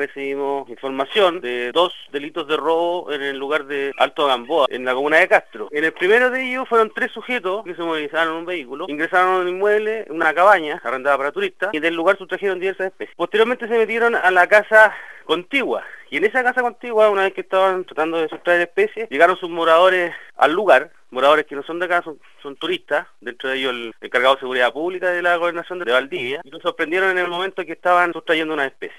recibimos información de dos delitos de robo en el lugar de Alto Gamboa, en la comuna de Castro. En el primero de ellos fueron tres sujetos que se movilizaron en un vehículo, ingresaron a un inmueble, una cabaña arrendada para turistas, y del lugar sustrajeron diversas especies. Posteriormente se metieron a la casa contigua. Y en esa casa contigua, una vez que estaban tratando de sustraer especies, llegaron sus moradores al lugar, moradores que no son de acá, son, turistas, dentro de ellos el encargado de seguridad pública de la gobernación de Valdivia, y nos sorprendieron en el momento que estaban sustrayendo una especie.